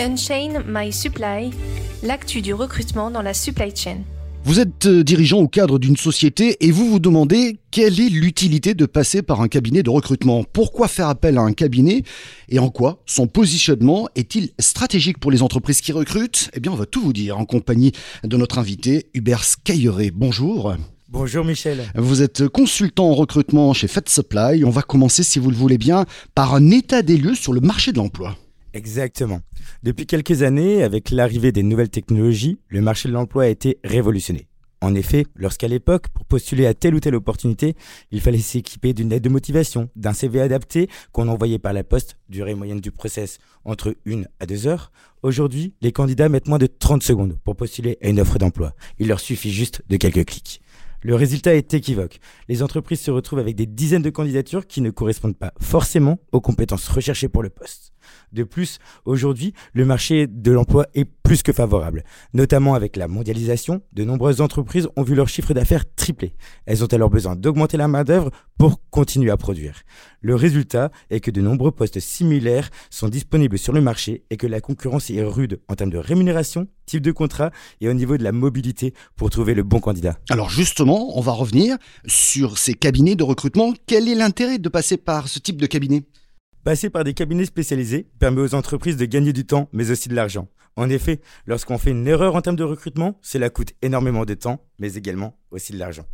Unchain My Supply, l'actu du recrutement dans la supply chain. Vous êtes euh, dirigeant au cadre d'une société et vous vous demandez quelle est l'utilité de passer par un cabinet de recrutement. Pourquoi faire appel à un cabinet et en quoi son positionnement est-il stratégique pour les entreprises qui recrutent? Eh bien, on va tout vous dire en compagnie de notre invité Hubert Skyeré. Bonjour. Bonjour Michel. Vous êtes consultant en recrutement chez Fed Supply. On va commencer, si vous le voulez bien, par un état des lieux sur le marché de l'emploi. Exactement. Depuis quelques années, avec l'arrivée des nouvelles technologies, le marché de l'emploi a été révolutionné. En effet, lorsqu'à l'époque, pour postuler à telle ou telle opportunité, il fallait s'équiper d'une lettre de motivation, d'un CV adapté qu'on envoyait par la poste, durée moyenne du process entre 1 à 2 heures, aujourd'hui, les candidats mettent moins de 30 secondes pour postuler à une offre d'emploi. Il leur suffit juste de quelques clics. Le résultat est équivoque. Les entreprises se retrouvent avec des dizaines de candidatures qui ne correspondent pas forcément aux compétences recherchées pour le poste. De plus, aujourd'hui, le marché de l'emploi est plus que favorable. Notamment avec la mondialisation, de nombreuses entreprises ont vu leur chiffre d'affaires tripler. Elles ont alors besoin d'augmenter la main-d'œuvre pour continuer à produire. Le résultat est que de nombreux postes similaires sont disponibles sur le marché et que la concurrence est rude en termes de rémunération, type de contrat et au niveau de la mobilité pour trouver le bon candidat. Alors justement, on va revenir sur ces cabinets de recrutement. Quel est l'intérêt de passer par ce type de cabinet? Passer par des cabinets spécialisés permet aux entreprises de gagner du temps, mais aussi de l'argent. En effet, lorsqu'on fait une erreur en termes de recrutement, cela coûte énormément de temps, mais également aussi de l'argent.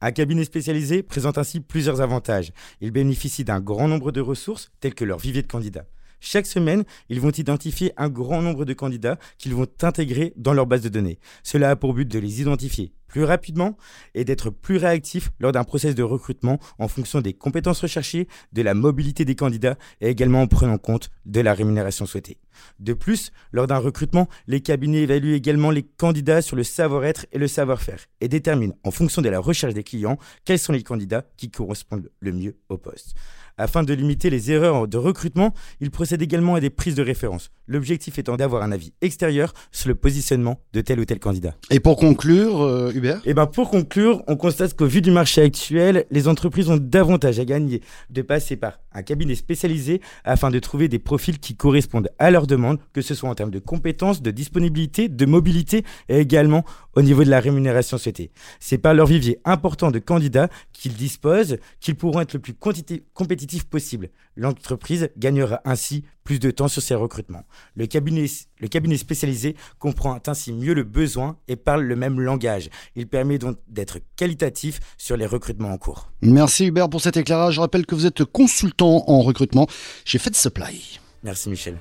Un cabinet spécialisé présente ainsi plusieurs avantages. Il bénéficie d'un grand nombre de ressources, telles que leur vivier de candidats. Chaque semaine, ils vont identifier un grand nombre de candidats qu'ils vont intégrer dans leur base de données. Cela a pour but de les identifier plus rapidement et d'être plus réactifs lors d'un process de recrutement en fonction des compétences recherchées, de la mobilité des candidats et également en prenant compte de la rémunération souhaitée. De plus, lors d'un recrutement, les cabinets évaluent également les candidats sur le savoir-être et le savoir-faire et déterminent en fonction de la recherche des clients quels sont les candidats qui correspondent le mieux au poste. Afin de limiter les erreurs de recrutement, il procède également à des prises de référence, l'objectif étant d'avoir un avis extérieur sur le positionnement de tel ou tel candidat. Et pour conclure, euh, Hubert? Eh ben pour conclure, on constate qu'au vu du marché actuel, les entreprises ont davantage à gagner de passer par un cabinet spécialisé afin de trouver des profils qui correspondent à leurs demandes, que ce soit en termes de compétences, de disponibilité, de mobilité et également au niveau de la rémunération souhaitée. C'est par leur vivier important de candidats qu'ils disposent qu'ils pourront être le plus compétitifs possible. L'entreprise gagnera ainsi plus de temps sur ses recrutements. Le cabinet, le cabinet spécialisé comprend ainsi mieux le besoin et parle le même langage. Il permet donc d'être qualitatif sur les recrutements en cours. Merci Hubert pour cet éclairage. Je rappelle que vous êtes consultant en recrutement chez Fed Supply. Merci Michel.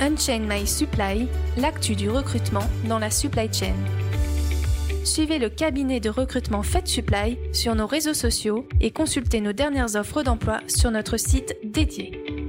Unchain My Supply, l'actu du recrutement dans la supply chain suivez le cabinet de recrutement Fed Supply sur nos réseaux sociaux et consultez nos dernières offres d'emploi sur notre site dédié.